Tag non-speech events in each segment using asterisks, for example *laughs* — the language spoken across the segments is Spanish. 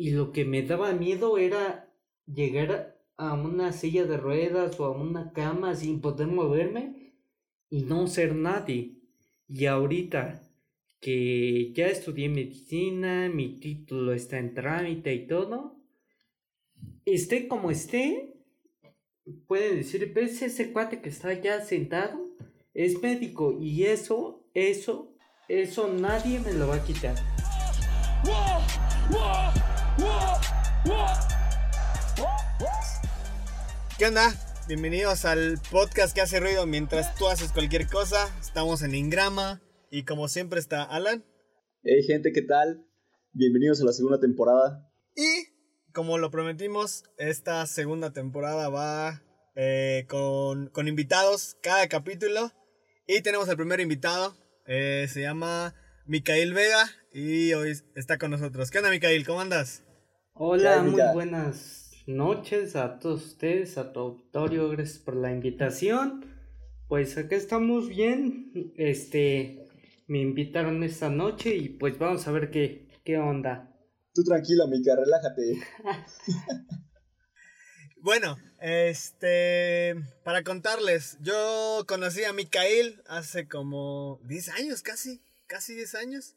y lo que me daba miedo era llegar a una silla de ruedas o a una cama sin poder moverme y no ser nadie. Y ahorita que ya estudié medicina, mi título está en trámite y todo, esté como esté, pueden decir, ves ese cuate que está ya sentado, es médico y eso, eso, eso nadie me lo va a quitar. ¿Qué onda? Bienvenidos al podcast que hace ruido mientras tú haces cualquier cosa. Estamos en Ingrama y como siempre está Alan. Hey gente, ¿qué tal? Bienvenidos a la segunda temporada. Y como lo prometimos, esta segunda temporada va eh, con, invitados cada capítulo. Y tenemos al primer invitado, eh, se llama Micael Vega y hoy está con nosotros. ¿Qué onda Micael? ¿Cómo andas? Hola, muy buenas noches a todos ustedes, a tu auditorio, gracias por la invitación. Pues acá estamos bien, este, me invitaron esta noche y pues vamos a ver qué, qué onda. Tú tranquilo, Mica, relájate. *laughs* bueno, este, para contarles, yo conocí a Micael hace como 10 años, casi, casi 10 años,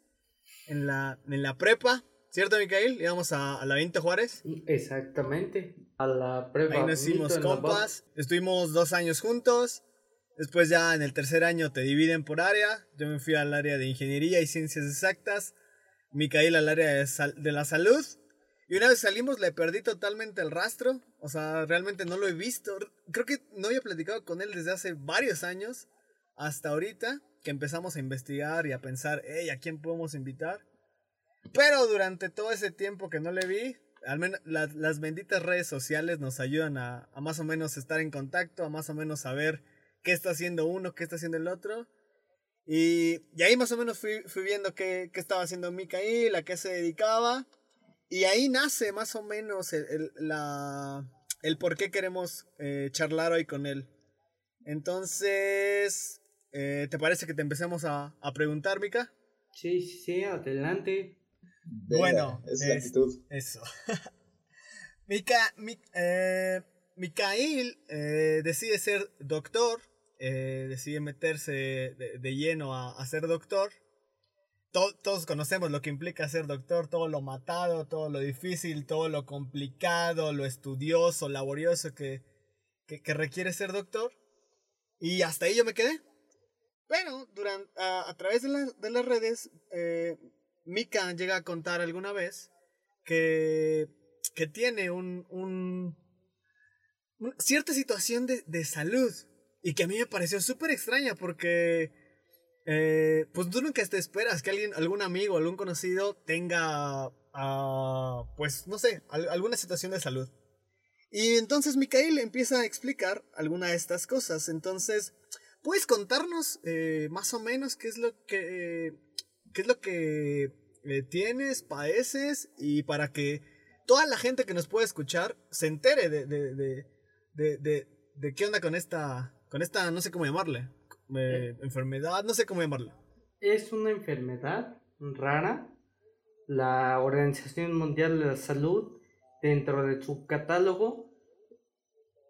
en la, en la prepa. ¿Cierto, Micael? Íbamos a, la 20 Juárez. Exactamente, a la prepa. Ahí nos hicimos compas, estuvimos dos años juntos. Después ya en el tercer año te dividen por área. Yo me fui al área de ingeniería y ciencias exactas. Micael al área de, de la salud. Y una vez salimos le perdí totalmente el rastro. O sea, realmente no lo he visto. Creo que no había platicado con él desde hace varios años. Hasta ahorita que empezamos a investigar y a pensar, hey, ¿a quién podemos invitar? Pero durante todo ese tiempo que no le vi, al menos las benditas redes sociales nos ayudan a, más o menos estar en contacto, a más o menos saber qué está haciendo uno, qué está haciendo el otro. Y, ahí más o menos fui, viendo qué, estaba haciendo Mikael, a qué se dedicaba. Y ahí nace más o menos el, la, el por qué queremos eh, charlar hoy con él. Entonces, eh, ¿te parece que te empecemos a, a preguntar, Mika? Sí, sí, sí, bueno, eso. *laughs* Mika, eh, Mikael eh, decide ser doctor, eh, decide meterse de, lleno a, ser doctor. todos conocemos lo que implica ser doctor, todo lo matado, todo lo difícil, todo lo complicado, lo estudioso, laborioso que, que, requiere ser doctor. Y hasta ahí yo me quedé. Pero durante, a, través de, de las redes Mika llega a contar alguna vez que, que tiene un, un, cierta situación de, de, salud y que a mí me pareció súper extraña porque eh, pues tú nunca te esperas que alguien, algún amigo, algún conocido tenga, uh, pues no sé, alguna situación de salud. Y entonces Mikael empieza a explicar alguna de estas cosas. Entonces, ¿puedes contarnos eh, más o menos qué es lo que qué es lo que eh, tienes, padeces y para que toda la gente que nos puede escuchar se entere de, de, de, de, qué onda con esta, con esta, no sé cómo llamarle, eh, enfermedad, no sé cómo llamarle. Es una enfermedad rara. La Organización Mundial de la Salud, dentro de su catálogo,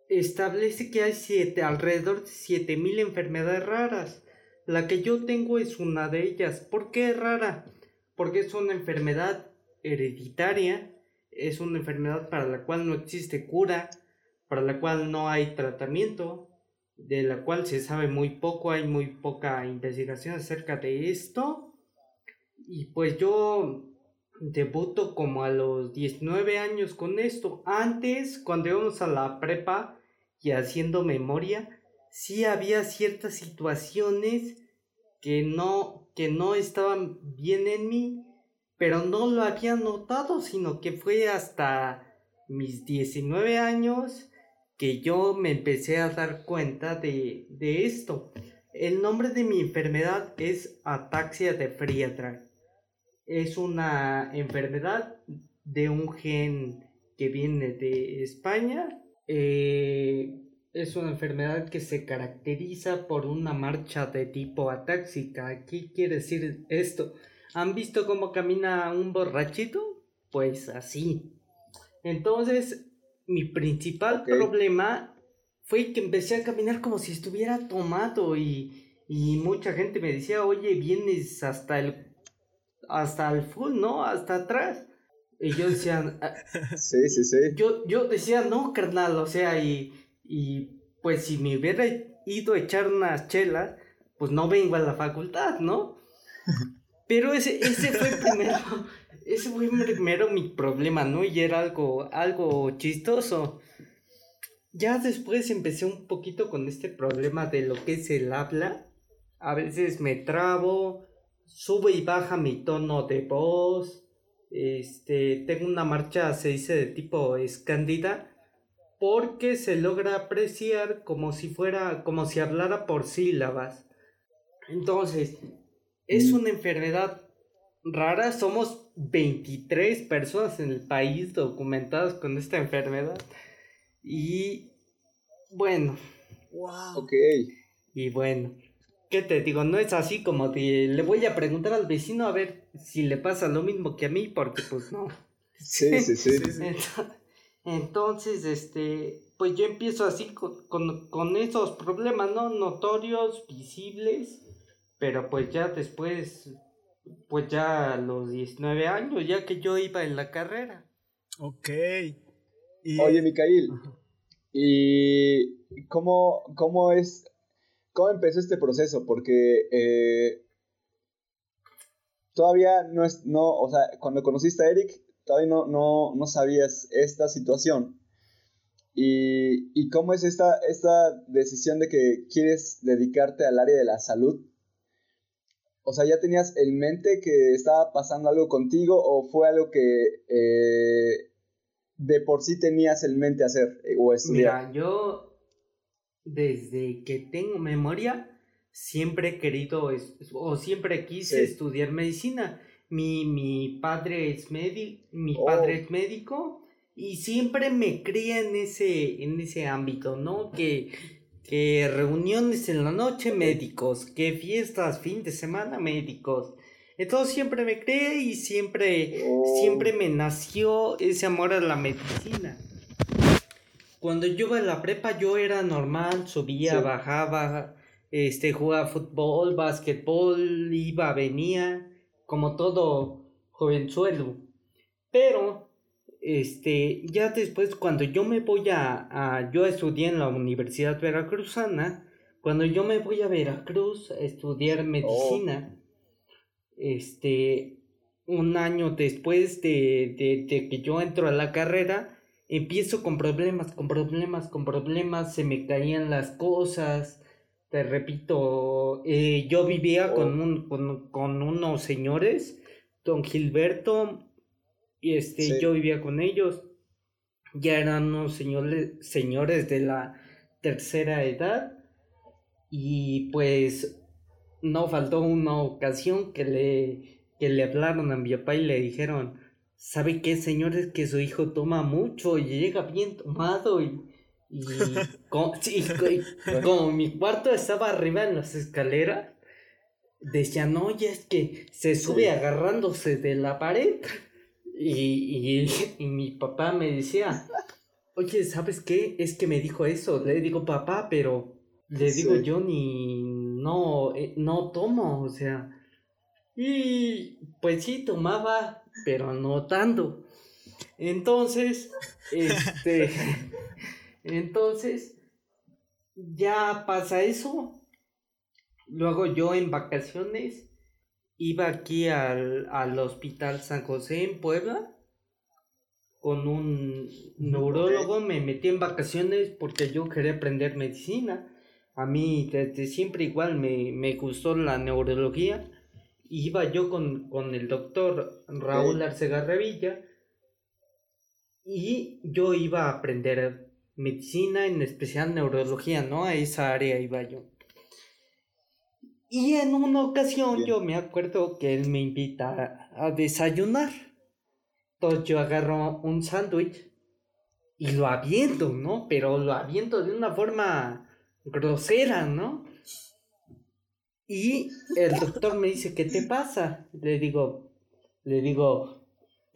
establece que hay siete, alrededor de 7000 enfermedades raras. La que yo tengo es una de ellas. ¿Por qué es rara? Porque es una enfermedad hereditaria, es una enfermedad para la cual no existe cura, para la cual no hay tratamiento, de la cual se sabe muy poco, hay muy poca investigación acerca de esto. Y pues yo debuto como a los 19 años con esto. Antes, cuando íbamos a la prepa y haciendo memoria, sí había ciertas situaciones que no, que no estaban bien en mí, pero no lo había notado, sino que fue hasta mis 19 años que yo me empecé a dar cuenta de, de esto. El nombre de mi enfermedad es ataxia de Friedreich. Es una enfermedad de un gen que viene de España. Eh, es una enfermedad que se caracteriza por una marcha de tipo atáxica. ¿Qué quiere decir esto? ¿Han visto cómo camina un borrachito? pues así. Entonces, mi principal problema fue que empecé a caminar como si estuviera tomado y, y mucha gente me decía, oye, vienes hasta el, hasta el full, ¿no? Hasta atrás. Y yo decía, *laughs* sí, sí, sí. Yo, yo decía, no, carnal, o sea, y, y pues si me hubiera ido a echar unas chelas, pues no vengo a la facultad, ¿no? *laughs* Pero ese, ese fue primero, ese fue primero mi problema, ¿no? Y era algo, algo chistoso. Ya después empecé un poquito con este problema de lo que es el habla. A veces me trabo, sube y baja mi tono de voz. Este, tengo una marcha, se dice de tipo escándida, porque se logra apreciar como si fuera, como si hablara por sílabas. Entonces, es mm. una enfermedad rara, somos 23 personas en el país documentadas con esta enfermedad. Y bueno. Wow. Ok. Y bueno, ¿qué te digo? No es así como de, le voy a preguntar al vecino a ver si le pasa lo mismo que a mí, porque pues no. Sí, sí, sí. *laughs* Entonces, este, pues yo empiezo así con, con, con esos problemas, ¿no? Notorios, visibles, pero pues ya después pues ya a los 19 años, ya que yo iba en la carrera. Ok. Oye, Micael, ¿y cómo, cómo es, cómo empezó este proceso? Porque eh, todavía no es, no, o sea, cuando conociste a Eric, todavía no, no, no sabías esta situación. ¿Y, y cómo es esta, esta decisión de que quieres dedicarte al área de la salud? O sea, ¿ya tenías en mente que estaba pasando algo contigo o fue algo que eh, de por sí tenías en mente hacer eh, o estudiar? Mira, yo desde que tengo memoria siempre he querido o siempre quise estudiar medicina. Mi, mi padre es médico, mi oh. padre es médico y siempre me cría en ese en ese ámbito, ¿no? Que que reuniones en la noche médicos, que fiestas fin de semana médicos. Entonces siempre me creé y siempre, oh. siempre me nació ese amor a la medicina. Cuando yo iba a la prepa yo era normal, subía, bajaba, este, jugaba fútbol, básquetbol, iba, venía, como todo jovenzuelo. Pero este, ya después cuando yo me voy a, a, yo estudié en la Universidad Veracruzana, cuando yo me voy a Veracruz a estudiar medicina, este, un año después de, de, de, que yo entro a la carrera, empiezo con problemas, con problemas, con problemas, se me caían las cosas, te repito, eh, yo vivía con, oh. un, con, con unos señores, don Gilberto, y este, yo vivía con ellos. Ya eran unos señores, señores de la tercera edad. Y pues no faltó una ocasión que le, que le hablaron a mi papá y le dijeron, ¿sabe qué, señores? Que su hijo toma mucho y llega bien tomado y... Y, como, mi cuarto estaba arriba en las escaleras, decían, oye, es que se sube agarrándose de la pared. Y, y, mi papá me decía, oye, ¿sabes qué? Es que me dijo eso. Le digo, papá, pero le digo yo ni no, eh, no tomo, o sea. Y pues sí, tomaba, pero no tanto. Entonces, este, *laughs* entonces, ya pasa eso. Luego yo en vacaciones iba aquí al, al Hospital San José en Puebla con un neurólogo, me metí en vacaciones porque yo quería aprender medicina. A mí desde siempre igual me, me gustó la neurología. Iba yo con, con el doctor Raúl Arcega Revilla y yo iba a aprender medicina, en especial neurología, ¿no? A esa área iba yo. Y en una ocasión yo me acuerdo que él me invita a, desayunar. Entonces yo agarro un sándwich y lo aviento, ¿no? Pero lo aviento de una forma grosera, ¿no? Y el doctor me dice, ¿qué te pasa? Le digo, le digo,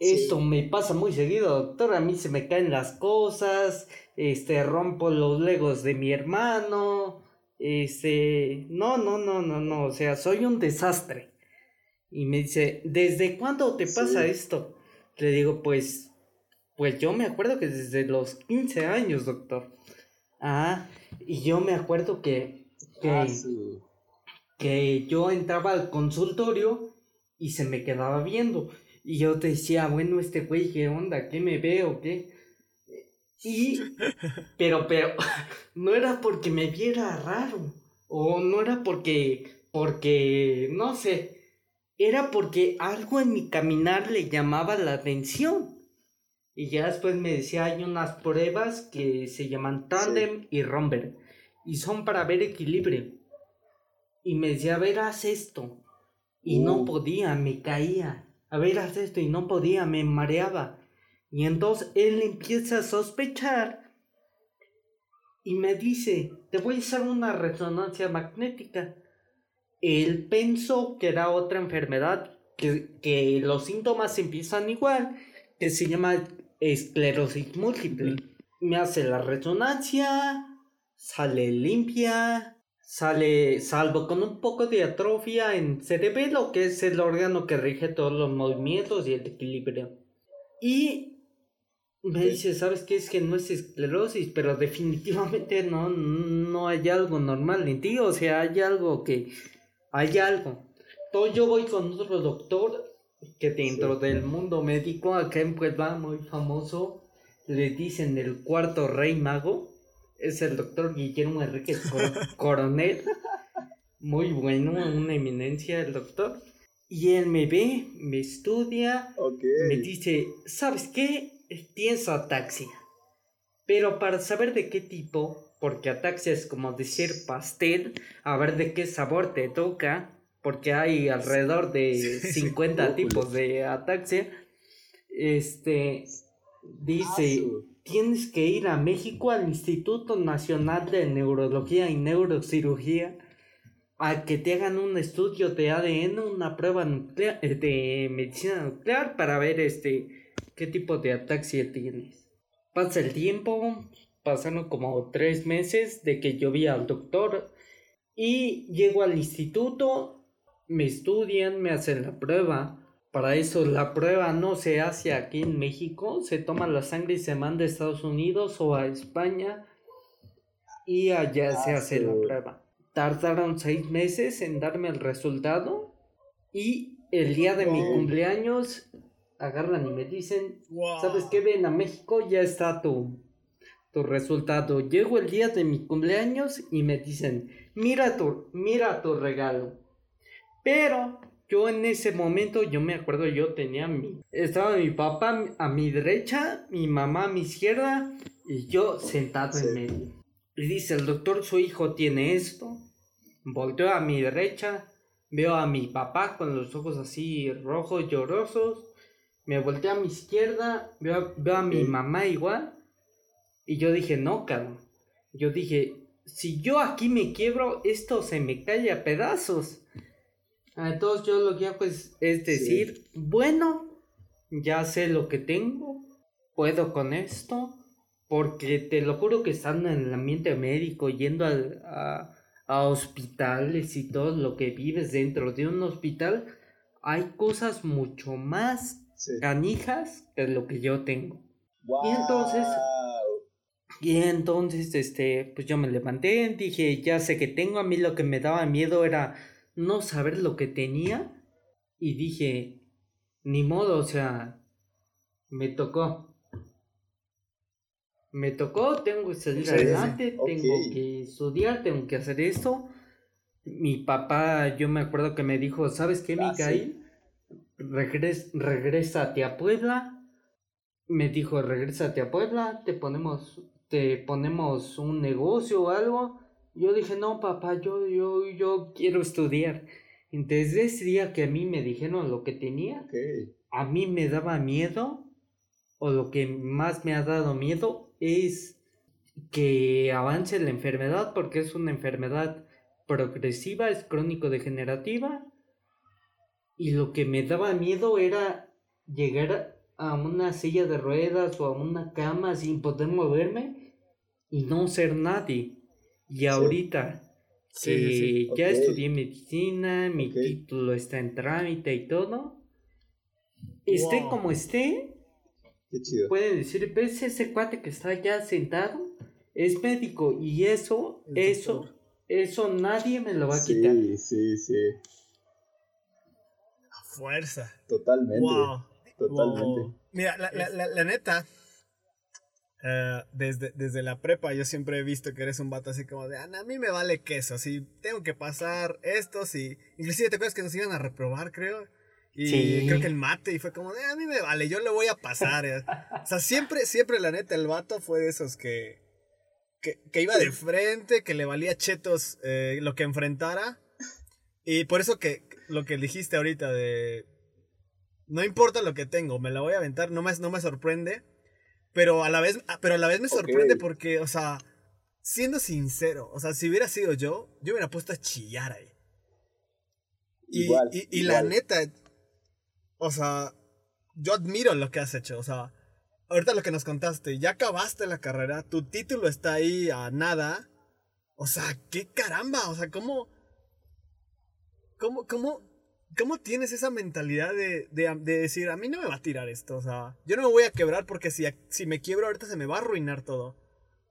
Esto me pasa muy seguido, doctor. A mí se me caen las cosas, este, rompo los legos de mi hermano, este, no, no, no, no, no, o sea, soy un desastre. Y me dice, ¿desde cuándo te pasa esto? Le digo, pues, pues yo me acuerdo que desde los 15 años, doctor. Ah, y yo me acuerdo que, que, ah, que yo entraba al consultorio y se me quedaba viendo. Y yo te decía, bueno, este güey, ¿qué onda? ¿Qué me veo? ¿Qué? Y, pero, pero, *laughs* no era porque me viera raro. O no era porque, porque, no sé. Era porque algo en mi caminar le llamaba la atención. Y ya después me decía, hay unas pruebas que se llaman tandem y romper. Y son para ver equilibrio. Y me decía, a ver, haz esto. Y no uh. podía, me caía. A ver, haz esto. Y no podía, me mareaba. Y entonces él empieza a sospechar. Y me dice, te voy a hacer una resonancia magnética. Él pensó que era otra enfermedad, que, que los síntomas empiezan igual, que se llama esclerosis múltiple. Me hace la resonancia, sale limpia, sale salvo con un poco de atrofia en cerebelo, que es el órgano que rige todos los movimientos y el equilibrio. Y me dice, ¿sabes qué? Es que no es esclerosis, pero definitivamente no, no hay algo normal en ti, o sea, hay algo que, hay algo. Entonces yo voy con otro doctor que dentro del mundo médico, acá en Puebla, muy famoso, le dicen el cuarto rey mago, es el doctor Guillermo Enrique *laughs* Coronel, muy bueno, una eminencia el doctor. Y él me ve, me estudia, me dice, ¿sabes qué? Tienes ataxia. Pero para saber de qué tipo, porque ataxia es como decir pastel, a ver de qué sabor te toca, porque hay alrededor de 50 tipos de ataxia. Este dice, tienes que ir a México al Instituto Nacional de Neurología y Neurocirugía a que te hagan un estudio de ADN, una prueba nuclear, eh, de medicina nuclear para ver este qué tipo de ataxia tienes. Pasa el tiempo, pasaron como tres meses de que yo vi al doctor y llego al instituto me estudian, me hacen la prueba. Para eso la prueba no se hace aquí en México, se toma la sangre y se manda a Estados Unidos o a España y allá se hace la prueba. Tardaron seis meses en darme el resultado y el día de mi cumpleaños agarran y me dicen, ¿sabes qué? Ven a México, ya está tu, tu resultado. Llego el día de mi cumpleaños y me dicen, mira tu, mira tu regalo. Pero yo en ese momento, yo me acuerdo, yo tenía mi... Estaba mi papá a mi derecha, mi mamá a mi izquierda y yo sentado en medio. Y dice el doctor, su hijo tiene esto. Volteo a mi derecha, veo a mi papá con los ojos así rojos, llorosos. Me volteo a mi izquierda, veo, veo a mi mamá igual. Y yo dije, no, cabrón. Yo dije, si yo aquí me quiebro, esto se me cae a pedazos. Entonces yo lo que hago es, decir, bueno, ya sé lo que tengo, puedo con esto, porque te lo juro que estando en el ambiente médico, yendo a, hospitales y todo lo que vives dentro de un hospital, hay cosas mucho más canijas que lo que yo tengo. Y entonces, y entonces, este, pues yo me levanté, dije, ya sé que tengo, a mí lo que me daba miedo era no saber lo que tenía y dije, ni modo, o sea, me tocó. Me tocó, tengo que salir adelante, tengo que estudiar, tengo que hacer esto. Mi papá, yo me acuerdo que me dijo, ¿sabes qué, ah, Mikael? Regres, regrésate a Puebla. Me dijo, regrésate a Puebla, te ponemos, te ponemos un negocio o algo yo dije, no, papá, yo, yo, yo quiero estudiar. Entonces, ese día que a mí me dijeron lo que tenía, a mí me daba miedo, o lo que más me ha dado miedo es que avance la enfermedad, porque es una enfermedad progresiva, es crónico-degenerativa. Y lo que me daba miedo era llegar a una silla de ruedas o a una cama sin poder moverme y no ser nadie. Y ahorita que ya estudié medicina, mi título está en trámite y todo, esté como esté, pueden decir, ves ese cuate que está ya sentado, es médico y eso, eso, eso nadie me lo va a quitar. Sí, sí, sí. Fuerza. Totalmente. Totalmente. Mira, la, la, la, neta, eh, desde, desde la prepa yo siempre he visto que eres un vato así como de, ah, a mí me vale queso, así tengo que pasar esto, si... Inclusive te acuerdas que nos iban a reprobar, creo. Y creo que el mate, y fue como de, a mí me vale, yo le voy a pasar. Eh". o sea, siempre, siempre la neta, el vato fue de esos que, que, que iba de frente, que le valía chetos eh, lo que enfrentara. Y por eso que lo que dijiste ahorita de no importa lo que tengo, me la voy a aventar, no me, no me sorprende. Pero a la vez, pero a la vez me sorprende porque, o sea, siendo sincero, o sea, si hubiera sido yo, yo hubiera puesto a chillar ahí. Y, y, la neta, o sea, yo admiro lo que has hecho, o sea, ahorita lo que nos contaste, ya acabaste la carrera, tu título está ahí a nada. O sea, qué caramba, o sea, ¿cómo... ¿Cómo, cómo, ¿Cómo tienes esa mentalidad de, decir, a mí no me va a tirar esto? O sea, yo no me voy a quebrar porque si, si me quiebro ahorita se me va a arruinar todo.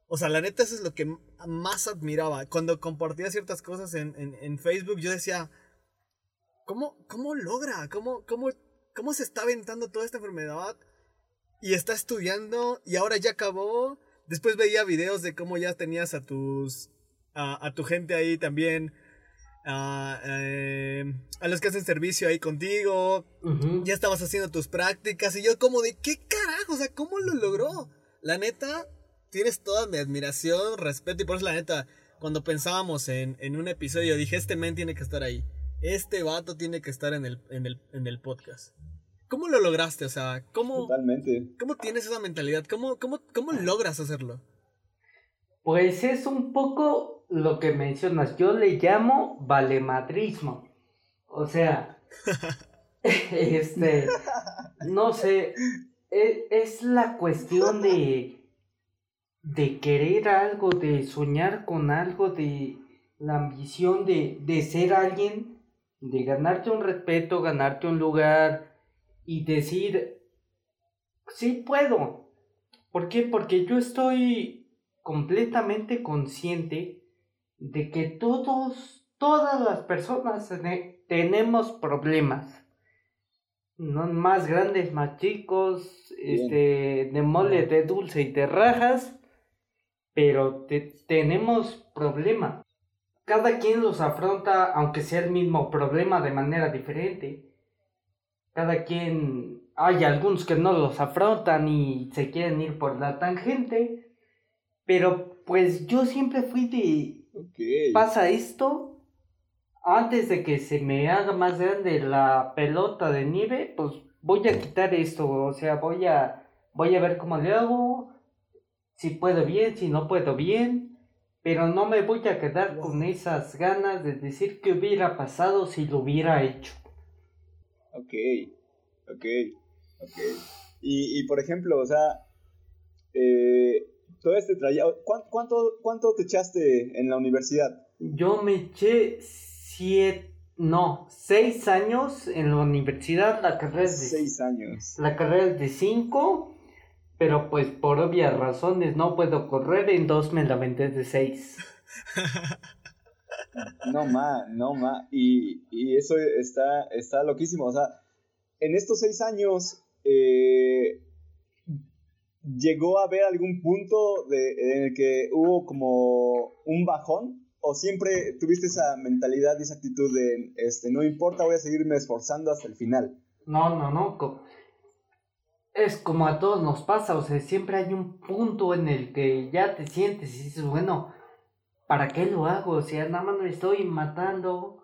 O sea, la neta, eso es lo que más admiraba. Cuando compartía ciertas cosas en, Facebook, yo decía, ¿cómo, cómo logra? ¿Cómo, cómo, ¿Cómo se está aventando toda esta enfermedad? Y está estudiando y ahora ya acabó. Después veía videos de cómo ya tenías a tus. a tu gente ahí también a, eh, a los que hacen servicio ahí contigo, ya estabas haciendo tus prácticas y yo como de, ¿qué carajo? O sea, ¿cómo lo logró? La neta, tienes toda mi admiración, respeto y por eso la neta, cuando pensábamos en, en un episodio dije, este men tiene que estar ahí, este vato tiene que estar en el, en el, en el podcast. ¿Cómo lo lograste? O sea, ¿cómo, Totalmente. ¿cómo tienes esa mentalidad? ¿Cómo, cómo, cómo logras hacerlo? Pues es un poco lo que mencionas, yo le llamo valemadrismo. O sea, *laughs* este, no sé, e, es, la cuestión de, de querer algo, de soñar con algo, de la ambición de, de ser alguien, de ganarte un respeto, ganarte un lugar y decir, sí puedo. ¿Por qué? Porque yo estoy completamente consciente de que todos, todas las personas tenemos problemas. No más grandes, más chicos, este, de mole, de dulce y de rajas, pero tenemos problemas. Cada quien los afronta, aunque sea el mismo problema, de manera diferente. Cada quien, hay algunos que no los afrontan y se quieren ir por la tangente, pero pues yo siempre fui de pasa esto, antes de que se me haga más grande la pelota de nieve, pues voy a quitar esto, o sea, voy a, voy a ver cómo le hago, si puedo bien, si no puedo bien, pero no me voy a quedar con esas ganas de decir que hubiera pasado si lo hubiera hecho. Ok, ok, ok. Y, y por ejemplo, o sea, eh, todo este trayecto, ¿cuánto, ¿cuánto te echaste en la universidad? Yo me eché siete, no, seis años en la universidad, la carrera es de... Seis años. La carrera es de cinco, pero pues por obvias razones no puedo correr, en dos me la vendé de seis. *laughs* no ma, no ma, y, y eso está, está loquísimo, o sea, en estos seis años... Eh, ¿Llegó a haber algún punto de, en el que hubo como un bajón? ¿O siempre tuviste esa mentalidad y esa actitud de, este, no importa, voy a seguirme esforzando hasta el final? No, no, no. Es como a todos nos pasa, o sea, siempre hay un punto en el que ya te sientes y dices, bueno, ¿para qué lo hago? O sea, nada más me estoy matando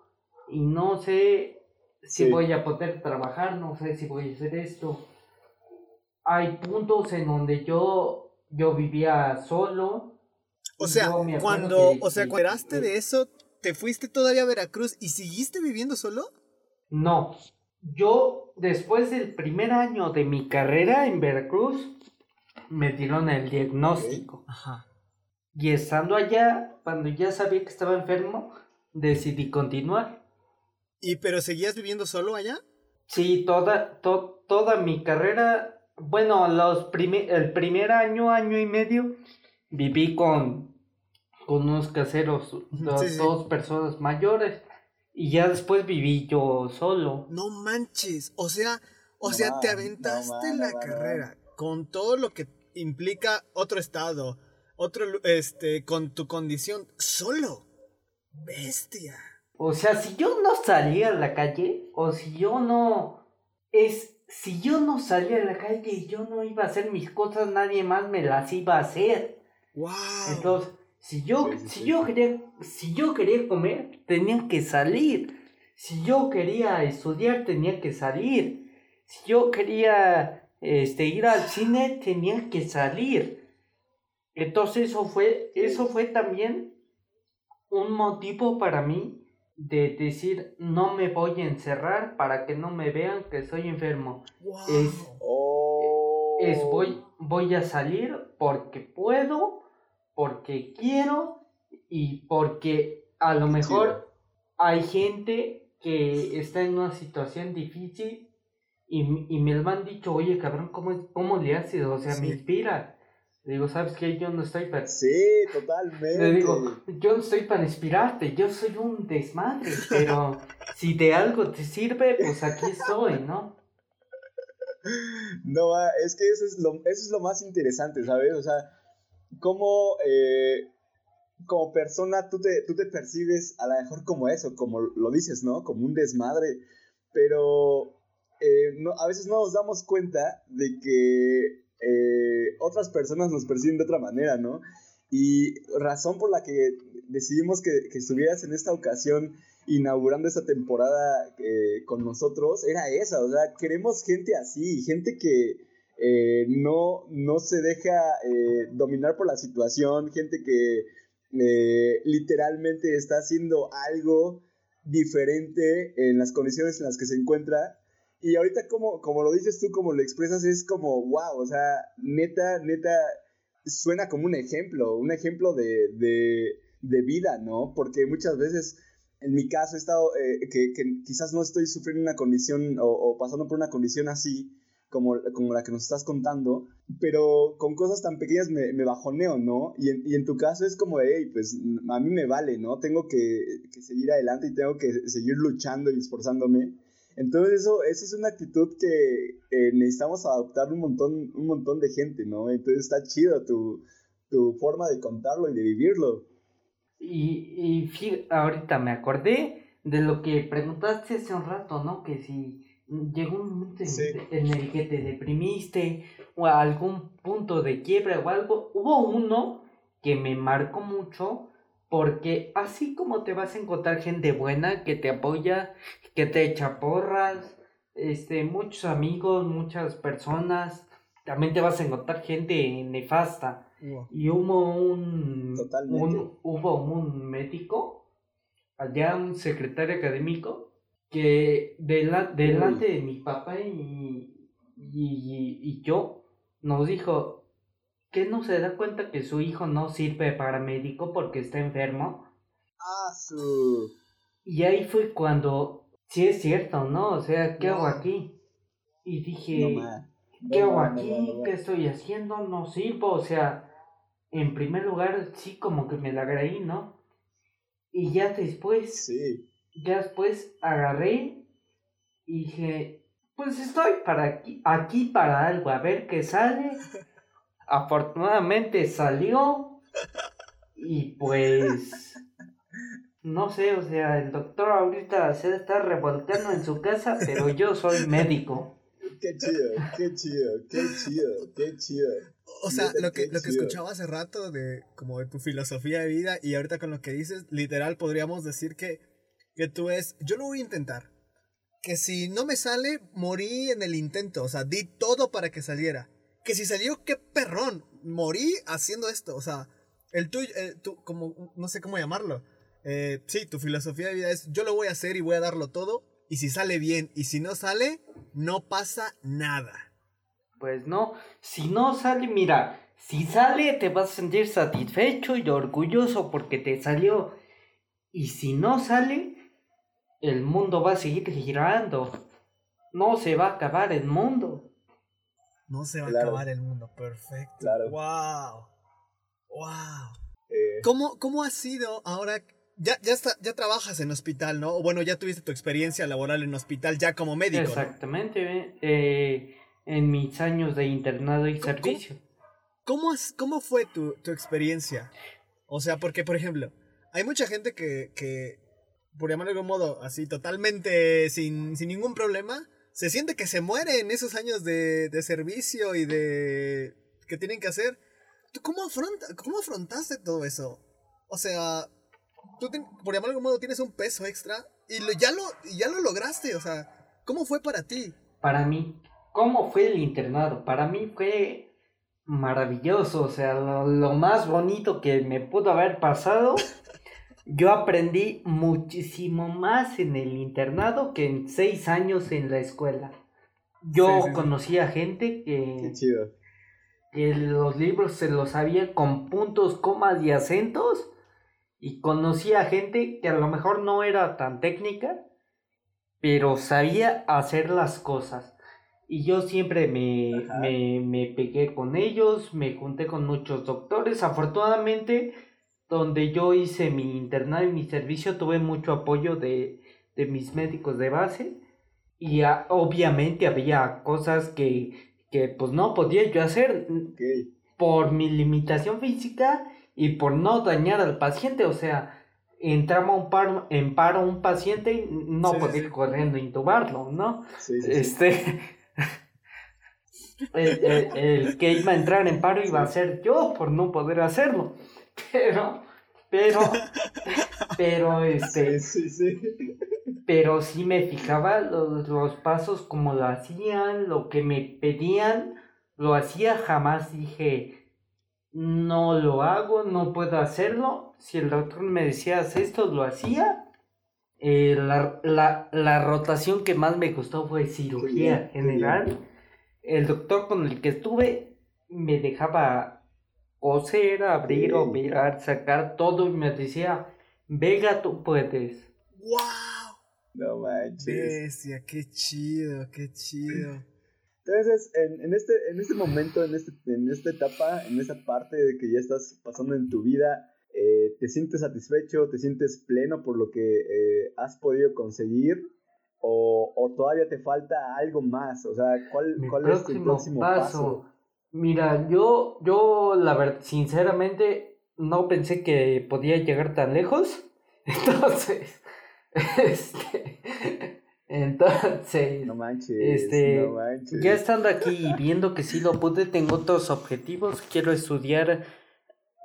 y no sé si voy a poder trabajar, no sé si voy a hacer esto hay puntos en donde yo, yo vivía solo. O sea, cuando, o sea, cuando de eso, ¿te fuiste todavía a Veracruz y seguiste viviendo solo? No, yo, después del primer año de mi carrera en Veracruz, me dieron el diagnóstico. Ajá. Y estando allá, cuando ya sabía que estaba enfermo, decidí continuar. ¿Y pero seguías viviendo solo allá? Sí, toda, toda mi carrera, bueno, los el primer año, año y medio, viví con, con unos caseros, dos, personas mayores, y ya después viví yo solo. No manches, o sea, o sea, te aventaste la carrera con todo lo que implica otro estado, otro, este, con tu condición, solo. Bestia. O sea, si yo no salía a la calle, o si yo no. Es. Si yo no salía a la calle y yo no iba a hacer mis cosas, nadie más me las iba a hacer. Wow. Entonces, si yo, si yo quería, si yo quería comer, tenía que salir. Si yo quería estudiar, tenía que salir. Si yo quería este, ir al cine, tenía que salir. Entonces eso fue, eso fue también un motivo para mí de decir no me voy a encerrar para que no me vean que soy enfermo. Es, es voy, voy a salir porque puedo, porque quiero y porque a lo mejor hay gente que está en una situación difícil y, y me han dicho, oye cabrón, ¿cómo, cómo le haces? O sea, me inspira. Le digo, ¿sabes qué? Yo no estoy para... Sí, totalmente. Le digo, yo no estoy para inspirarte, yo soy un desmadre, pero *laughs* si de algo te sirve, pues aquí estoy, ¿no? No, ah, es que eso es lo, eso es lo más interesante, ¿sabes? O sea, cómo eh, como persona tú te, tú te percibes a lo mejor como eso, como lo dices, ¿no? Como un desmadre, pero eh, no, a veces no nos damos cuenta de que eh, otras personas nos perciben de otra manera, ¿no? Y razón por la que decidimos que, estuvieras en esta ocasión inaugurando esta temporada eh, con nosotros era esa, o sea, queremos gente así, gente que eh, no, no se deja dominar por la situación, gente que literalmente está haciendo algo diferente en las condiciones en las que se encuentra y ahorita como, como lo dices tú, como lo expresas, es como, wow, o sea, neta, neta, suena como un ejemplo, un ejemplo de, de, vida, ¿no? Porque muchas veces, en mi caso, he estado, eh, que, quizás no estoy sufriendo una condición o, pasando por una condición así, como, como, la que nos estás contando, pero con cosas tan pequeñas me, me bajoneo, ¿no? Y en, y en, tu caso es como, hey, pues a mí me vale, ¿no? Tengo que, que seguir adelante y tengo que seguir luchando y esforzándome. Entonces eso, eso es una actitud que eh, necesitamos adoptar un montón, un montón de gente, ¿no? Entonces está chido tu, tu forma de contarlo y de vivirlo. Y, y ahorita me acordé de lo que preguntaste hace un rato, ¿no? Que si llegó un momento en, el que te deprimiste o a algún punto de quiebra o algo, hubo uno que me marcó mucho porque así como te vas a encontrar gente buena que te apoya, que te echa porras, este, muchos amigos, muchas personas, también te vas a encontrar gente nefasta. Y hubo un, hubo un médico, allá un secretario académico, que delante de mi papá y, y, y yo nos dijo, ¿Qué no se da cuenta que su hijo no sirve para médico porque está enfermo? Ah, su. Y ahí fue cuando, sí es cierto, ¿no? O sea, ¿qué hago aquí? Y dije, ¿qué hago aquí? ¿Qué estoy haciendo? No sirvo, o sea, en primer lugar, sí, como que me la creí, ¿no? Y ya después, sí. ya después agarré y dije, pues estoy para aquí, aquí para algo, a ver qué sale. *laughs* afortunadamente salió y pues no sé, o sea, el doctor ahorita se está revolcando en su casa, pero yo soy médico. Qué chido, qué chido, qué chido, qué chido. O sea, lo que, lo que escuchaba hace rato de como de tu filosofía de vida y ahorita con lo que dices, literal podríamos decir que, que tú es, yo lo voy a intentar. Que si no me sale, morí en el intento. O sea, di todo para que saliera que si salió, qué perrón. Morí haciendo esto. O sea, el tuyo, como, no sé cómo llamarlo. Eh, sí, tu filosofía de vida es yo lo voy a hacer y voy a darlo todo. y si sale bien y si no sale, no pasa nada. Pues no, si no sale, mira, si sale te vas a sentir satisfecho y orgulloso porque te salió. Y si no sale, el mundo va a seguir girando. No se va a acabar el mundo. No se va a acabar el mundo, perfecto. Claro. Wow. Wow. Eh. ¿Cómo, ¿Cómo ha sido ahora? Ya, ya, está, ya trabajas en hospital, ¿no? O bueno, ya tuviste tu experiencia laboral en hospital ya como médico. Exactamente. Eh, en mis años de internado y servicio. ¿Cómo, cómo fue tu, tu, experiencia? O sea, porque, por ejemplo, hay mucha gente que, que por llamarlo de algún modo, así totalmente sin, sin ningún problema, se siente que se muere en esos años de, de servicio y de... que tienen que hacer. ¿Tú cómo, afronta, cómo afrontaste todo eso? O sea, tú, por llamarlo de algún modo, tienes un peso extra y lo, ya, lo, ya lo lograste. O sea, ¿cómo fue para ti? Para mí, ¿cómo fue el internado? Para mí fue maravilloso. O sea, lo, lo más bonito que me pudo haber pasado *laughs* yo aprendí muchísimo más en el internado que en seis años en la escuela. Yo conocí a gente que, que los libros se los sabía con puntos, comas y acentos. Y conocí a gente que a lo mejor no era tan técnica, pero sabía hacer las cosas. Y yo siempre me, me, me pegué con ellos, me junté con muchos doctores. Afortunadamente donde yo hice mi internado y mi servicio, tuve mucho apoyo de, mis médicos de base. Y obviamente había cosas que, que, pues no podía yo hacer por mi limitación física y por no dañar al paciente, o sea, entraba un paro, en paro un paciente y no podía ir corriendo a intubarlo, ¿no? este *laughs* el, que iba a entrar en paro iba a ser yo por no poder hacerlo. *laughs* Pero, pero, *laughs* pero, este, sí, sí, pero sí me fijaba los, los pasos como lo hacían, lo que me pedían, lo hacía, jamás dije, no lo hago, no puedo hacerlo. Si el doctor me decía, haz esto, lo hacía. Eh, la, la, la, rotación que más me gustó fue cirugía general. El doctor con el que estuve me dejaba coser, abrir o mirar, sacar todo y me decía, Vega, tú puedes. ¡Wow! No manches. qué chido, qué chido. Entonces, en, en, este, en este momento, en, este, en esta etapa, en esta parte de que ya estás pasando en tu vida, eh, ¿te sientes satisfecho, te sientes pleno por lo que eh, has podido conseguir? O, o, todavía te falta algo más? O sea, ¿cuál, cuál es el próximo paso? Mira, yo, yo, la verdad, sinceramente, no pensé que podía llegar tan lejos. *laughs* Entonces, *laughs* este, *laughs* entonces, no manches, este, no manches. ya estando aquí y viendo que sí lo pude, tengo otros objetivos. Quiero estudiar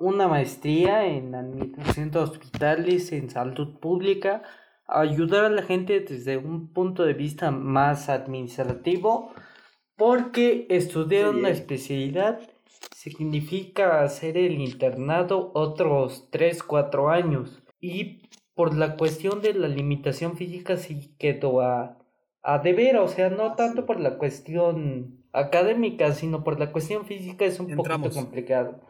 una maestría en administración de hospitales, en salud pública, ayudar a la gente desde un punto de vista más administrativo porque estudiar una especialidad significa hacer el internado otros 3, 4 años. Y por la cuestión de la limitación física sí quedó a, a deber, o sea, no tanto por la cuestión académica, sino por la cuestión física es un poquito complicado.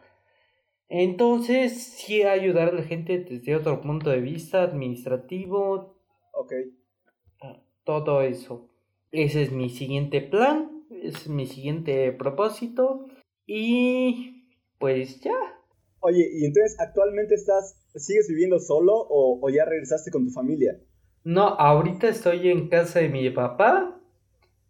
Entonces, sí ayudar a la gente desde otro punto de vista administrativo. Ok. Todo eso. Ese es mi siguiente plan es mi siguiente propósito. Y pues ya. Oye, ¿y entonces actualmente estás, sigues viviendo solo o, ya regresaste con tu familia? No, ahorita estoy en casa de mi papá.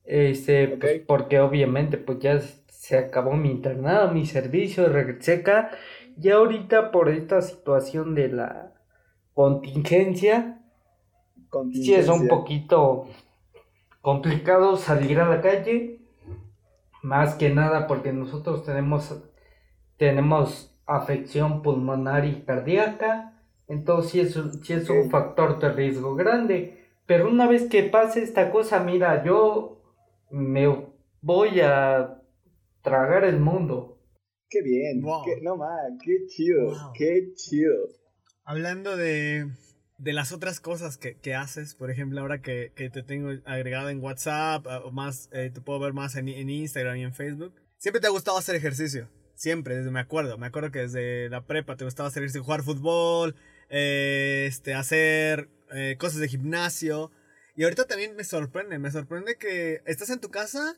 Este, pues, porque obviamente pues ya se acabó mi internado, mi servicio, regresé acá. Y ahorita por esta situación de la contingencia, contingencia. sí es un poquito complicado salir a la calle. Más que nada porque nosotros tenemos, tenemos afección pulmonar y cardíaca, entonces sí es, sí es un factor de riesgo grande. Pero una vez que pase esta cosa, mira, yo me voy a tragar el mundo. Qué bien, qué, no más, qué chido, qué chido. Hablando de, de las otras cosas que, haces, por ejemplo, ahora que, te tengo agregado en WhatsApp, o más, eh, te puedo ver más en, en, Instagram y en Facebook, siempre te ha gustado hacer ejercicio. Siempre, desde me acuerdo. Me acuerdo que desde la prepa te gustaba hacer ejercicio, jugar fútbol, eh, este, hacer eh, cosas de gimnasio. Y ahorita también me sorprende, me sorprende que estás en tu casa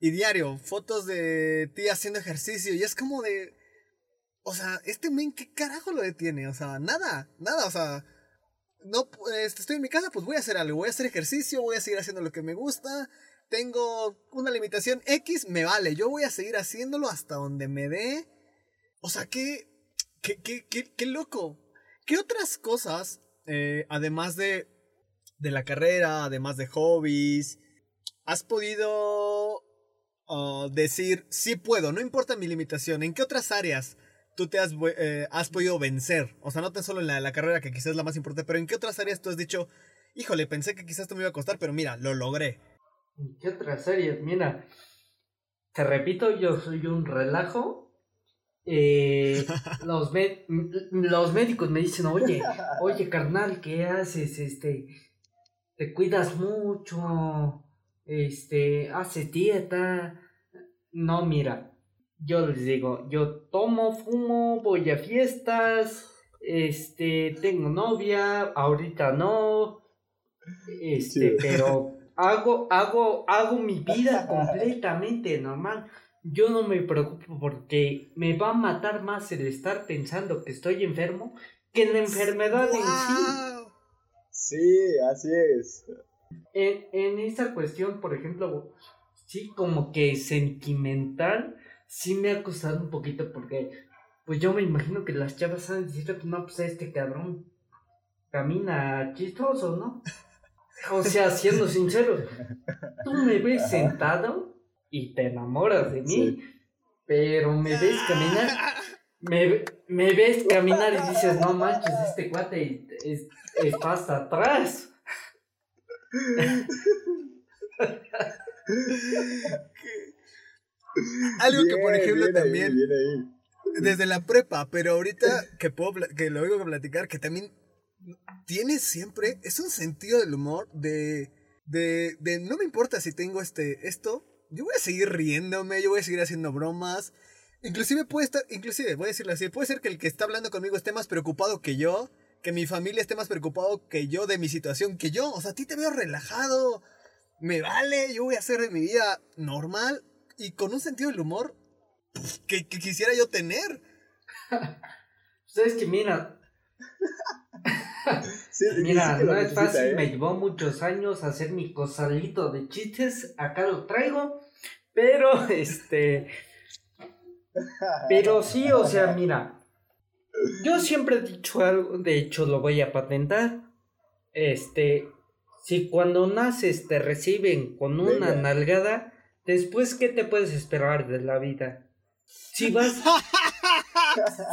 y diario, fotos de ti haciendo ejercicio. Y es como de. O sea, este men, ¿qué carajo lo detiene? O sea, nada, nada, o sea. No, este, estoy en mi casa, pues voy a hacer algo. Voy a hacer ejercicio, voy a seguir haciendo lo que me gusta. Tengo una limitación X, me vale. Yo voy a seguir haciéndolo hasta donde me dé. O sea, qué, qué, qué, qué, qué loco. ¿Qué otras cosas, eh, además de, de la carrera, además de hobbies, has podido uh, decir, sí puedo, no importa mi limitación? ¿En qué otras áreas tú te has, eh, has podido vencer? O sea, no tan solo en la, la, carrera, que quizás es la más importante, pero ¿en qué otras áreas tú has dicho, híjole, pensé que quizás esto me iba a costar, pero mira, lo logré? ¿En qué otras áreas? Mira, te repito, yo soy un relajo. Eh, *laughs* los, los médicos me dicen, oye, oye, carnal, ¿qué haces? Este, te cuidas mucho, este, haces dieta. No, mira, yo les digo, yo tomo, fumo, voy a fiestas, este, tengo novia, ahorita no, este, pero hago, hago, hago mi vida completamente normal. Yo no me preocupo porque me va a matar más el estar pensando que estoy enfermo que la enfermedad en sí. Sí, así es. En, en esa cuestión, por ejemplo, sí, como que sentimental, sí me ha costado un poquito porque, pues yo me imagino que las chavas han dicho, pues no, pues este cabrón camina chistoso, ¿no? *laughs* O sea, siendo sincero, tú me ves sentado y te enamoras de mí, pero me ves caminar, me, me, ves caminar y dices, no manches, este cuate es, es pasta atrás. *laughs* *laughs* *laughs* Algo que, por ejemplo, también, desde la prepa, pero ahorita que, puedo, que lo oigo platicar, que también tiene siempre, es un sentido del humor de, de, de, no me importa si tengo este, esto, yo voy a seguir riéndome, yo voy a seguir haciendo bromas. Inclusive puede estar, inclusive, voy a decirlo así, puede ser que el que está hablando conmigo esté más preocupado que yo, que mi familia esté más preocupado que yo de mi situación que yo. O sea, a ti te veo relajado, me vale, yo voy a hacer de mi vida normal y con un sentido del humor que, que quisiera yo tener. *laughs* Ustedes que mira, *laughs* Mira, no es fácil, ¿eh? me llevó muchos años hacer mi cosalito de chistes, acá lo traigo, pero *laughs* este... Pero sí, o sea, mira, yo siempre he dicho algo, de hecho lo voy a patentar, este, si cuando naces te reciben con una nalgada, después, ¿qué te puedes esperar de la vida? Si *laughs* vas...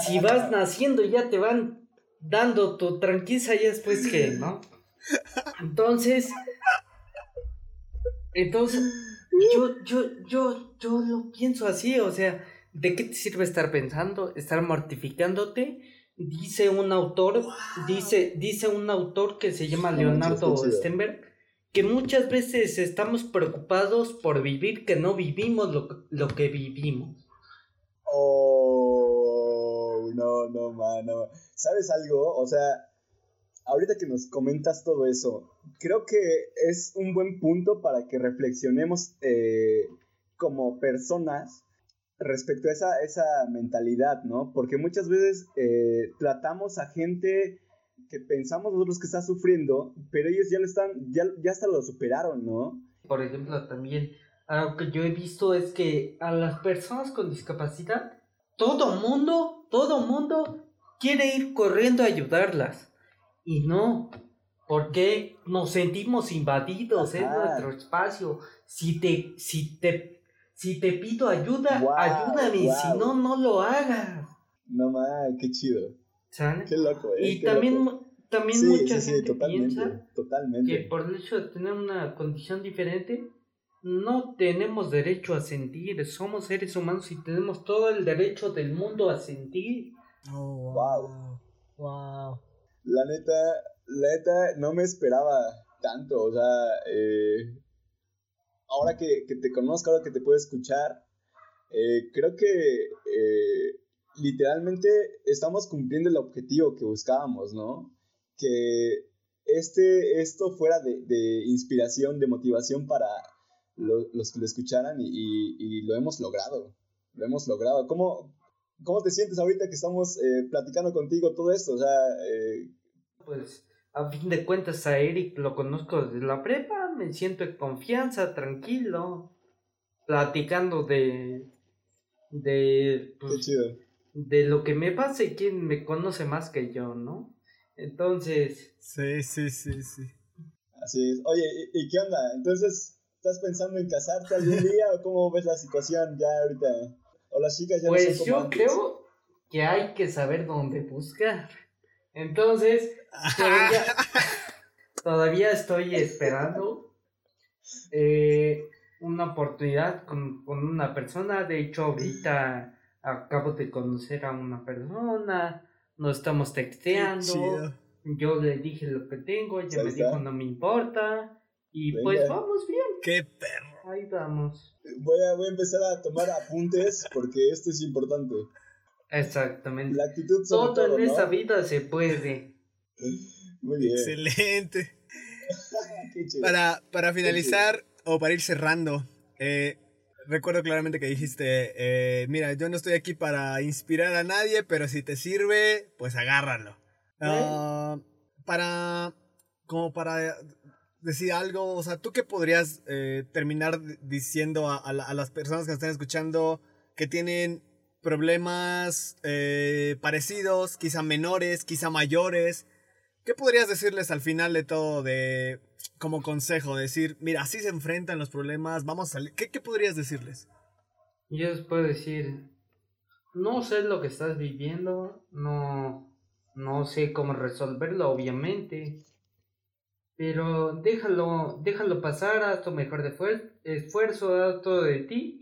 si vas naciendo ya te van dando tu tranquila y después que, ¿no? Entonces, entonces, yo, yo, yo, yo lo pienso así, o sea, ¿de qué te sirve estar pensando, estar mortificándote? Dice un autor, dice, dice un autor que se llama Leonardo Stenberg, que muchas veces estamos preocupados por vivir que no vivimos lo, lo que vivimos. Oh, no, no, mano. ¿Sabes algo? O sea, ahorita que nos comentas todo eso, creo que es un buen punto para que reflexionemos eh, como personas respecto a esa, esa mentalidad, ¿no? Porque muchas veces eh, tratamos a gente que pensamos nosotros que está sufriendo, pero ellos ya lo están, ya, ya hasta lo superaron, ¿no? Por ejemplo, también algo que yo he visto es que a las personas con discapacidad, todo mundo, todo mundo quiere ir corriendo a ayudarlas. Y no, porque nos sentimos invadidos en nuestro espacio. Si te, si te, si te pido ayuda, ayúdame, si no, no lo hagas. No más, qué chido. Qué loco, eh. Y también, también mucha gente piensa que por el hecho de tener una condición diferente, no tenemos derecho a sentir. Somos seres humanos y tenemos todo el derecho del mundo a sentir. Oh, wow. wow. La neta, la neta, no me esperaba tanto, o sea, eh, ahora que, te conozco, ahora que te puedo escuchar, eh, creo que eh, literalmente estamos cumpliendo el objetivo que buscábamos, ¿no? Que este, esto fuera de, inspiración, de motivación para los que lo escucharan y, lo hemos logrado, lo hemos logrado. ¿Cómo, cómo te sientes ahorita que estamos eh, platicando contigo todo esto? O sea, Pues a fin de cuentas a Eric lo conozco desde la prepa, me siento en confianza, tranquilo, platicando de... de... Pues, de lo que me pasa y quién me conoce más que yo, ¿no? Entonces... Sí, sí, sí, sí. Así es. Oye, ¿y, qué onda? Entonces, ¿estás pensando en casarte algún día o cómo ves la situación ya ahorita? ¿O las chicas ya Pues no yo creo que hay que saber dónde buscar. Entonces, *laughs* todavía, estoy esperando eh, una oportunidad con, con una persona. De hecho, ahorita acabo de conocer a una persona, nos estamos texteando, yo le dije lo que tengo, ella me dijo no me importa, y pues vamos bien. ¡Qué perro! Ahí vamos. Voy a, voy a empezar a tomar apuntes porque esto es importante. Exactamente. La actitud todo, en esta vida se puede. Muy bien. Excelente. *laughs* para, para finalizar o para ir cerrando, eh, recuerdo claramente que dijiste, eh, mira, yo no estoy aquí para inspirar a nadie, pero si te sirve, pues agárralo. Ah, para, como para decir algo, o sea, ¿tú qué podrías eh, terminar diciendo a, las personas que están escuchando que tienen problemas eh, parecidos, quizá menores, quizá mayores? ¿Qué podrías decirles al final de todo de como consejo, decir, mira, así se enfrentan los problemas, vamos a salir. ¿Qué, qué podrías decirles? Yo les puedo decir, no sé lo que estás viviendo, no, no sé cómo resolverlo, obviamente, pero déjalo, déjalo pasar, haz tu mejor de esfuerzo, haz todo de ti.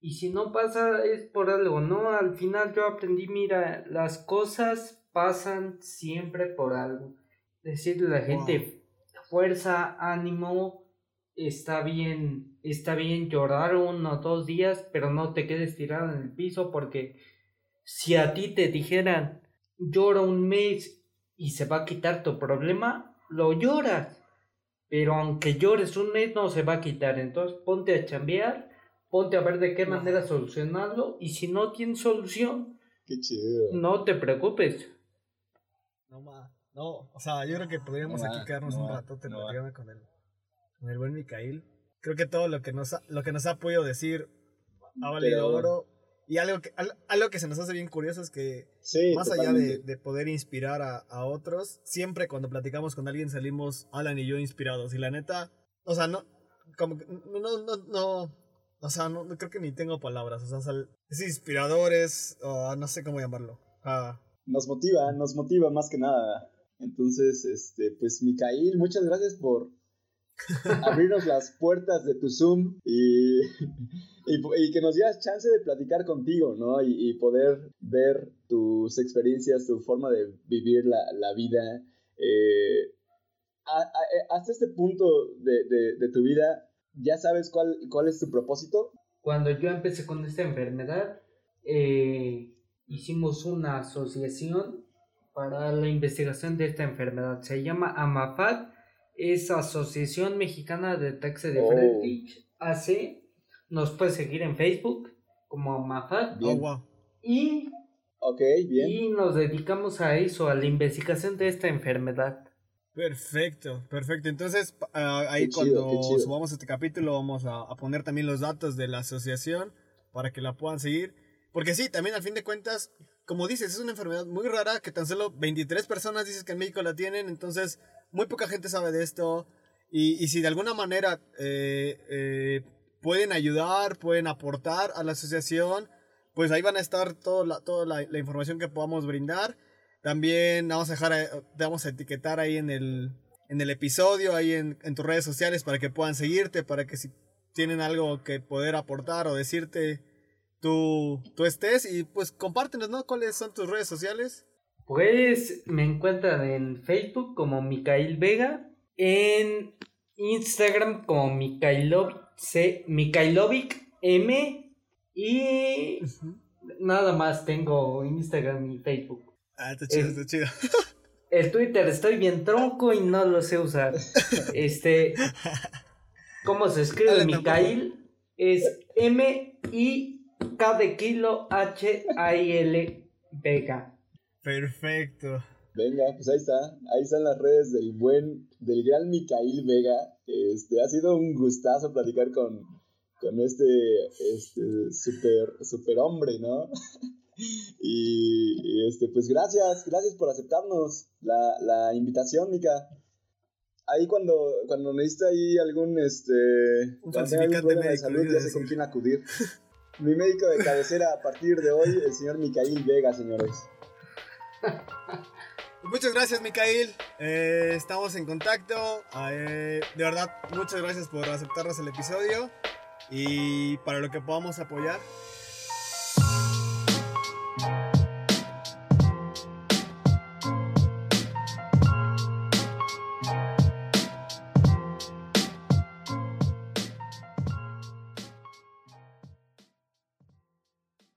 Y si no pasa es por algo, ¿no? Al final yo aprendí, mira, las cosas pasan siempre por algo. Decirle a la gente, fuerza, ánimo, está bien, está bien llorar uno o dos días, pero no te quedes tirado en el piso porque si a ti te dijeran llora un mes y se va a quitar tu problema, lo lloras. Pero aunque llores un mes no se va a quitar. Entonces ponte a chambear, ponte a ver de qué manera solucionarlo y si no tienes solución, no te preocupes. No más. No, o sea, yo creo que podríamos aquí quedarnos un rato platicando con el, con el buen Micael. Creo que todo lo que nos ha, lo que nos ha podido decir ha valido oro. Y algo que, algo que se nos hace bien curioso es que, más allá de, de, poder inspirar a, a, otros, siempre cuando platicamos con alguien salimos Alan y yo inspirados. Y la neta, o sea, no, como que, no, no, no, o sea, no, creo que ni tengo palabras. O sea, es inspirador, es, no sé cómo llamarlo. nos motiva, nos motiva más que nada. Entonces, este, pues Micael, muchas gracias por abrirnos las puertas de tu Zoom y, *laughs* y, que nos dieras chance de platicar contigo, ¿no? Y, poder ver tus experiencias, tu forma de vivir la, la vida. Eh, eh, hasta este punto de, de, tu vida, ¿ya sabes cuál, cuál es tu propósito? Cuando yo empecé con esta enfermedad, eh, hicimos una asociación para la investigación de esta enfermedad. Se llama AMAFAD, es Asociación Mexicana de Taxi de oh. AC. Nos puede seguir en Facebook como AMAFAD. Oh, y, bien. y nos dedicamos a eso, a la investigación de esta enfermedad. Perfecto, perfecto. Entonces, ah, ahí cuando subamos este capítulo vamos a, a, poner también los datos de la asociación para que la puedan seguir. Porque sí, también al fin de cuentas, como dices, es una enfermedad muy rara que tan solo 23 personas dices que en México la tienen, entonces muy poca gente sabe de esto. Y, si de alguna manera eh, eh, pueden ayudar, pueden aportar a la asociación, pues ahí van a estar toda la, toda la, información que podamos brindar. También vamos a dejar, eh, vamos a etiquetar ahí en el, en el episodio, ahí en, en tus redes sociales para que puedan seguirte, para que si tienen algo que poder aportar o decirte, tú, tú estés y pues compártenos, ¿no? ¿Cuáles son tus redes sociales? Pues me encuentran en Facebook como Micael Vega, en Instagram como Mikailovic, M y nada más tengo Instagram y Facebook. Ah, está chido, está chido. *laughs* El Twitter estoy bien tronco y no lo sé usar. *laughs* Este, ¿cómo se escribe Mikael? Es M I K de kilo H I L Vega. Perfecto. Venga, pues ahí está. Ahí están las redes del buen, del gran Micael Vega. Este, ha sido un gustazo platicar con, con este, este super, super hombre, ¿no? *laughs* y, este, pues gracias, gracias por aceptarnos la, la invitación, Mica. Ahí cuando, cuando necesita ahí algún, este, un problema de salud, ya sé con quién acudir. *laughs* Mi médico de cabecera a partir de hoy, el señor Micael Vega, señores. Muchas gracias, Micael. Eh, estamos en contacto. Eh, de verdad, muchas gracias por aceptarnos el episodio. Y para lo que podamos apoyar,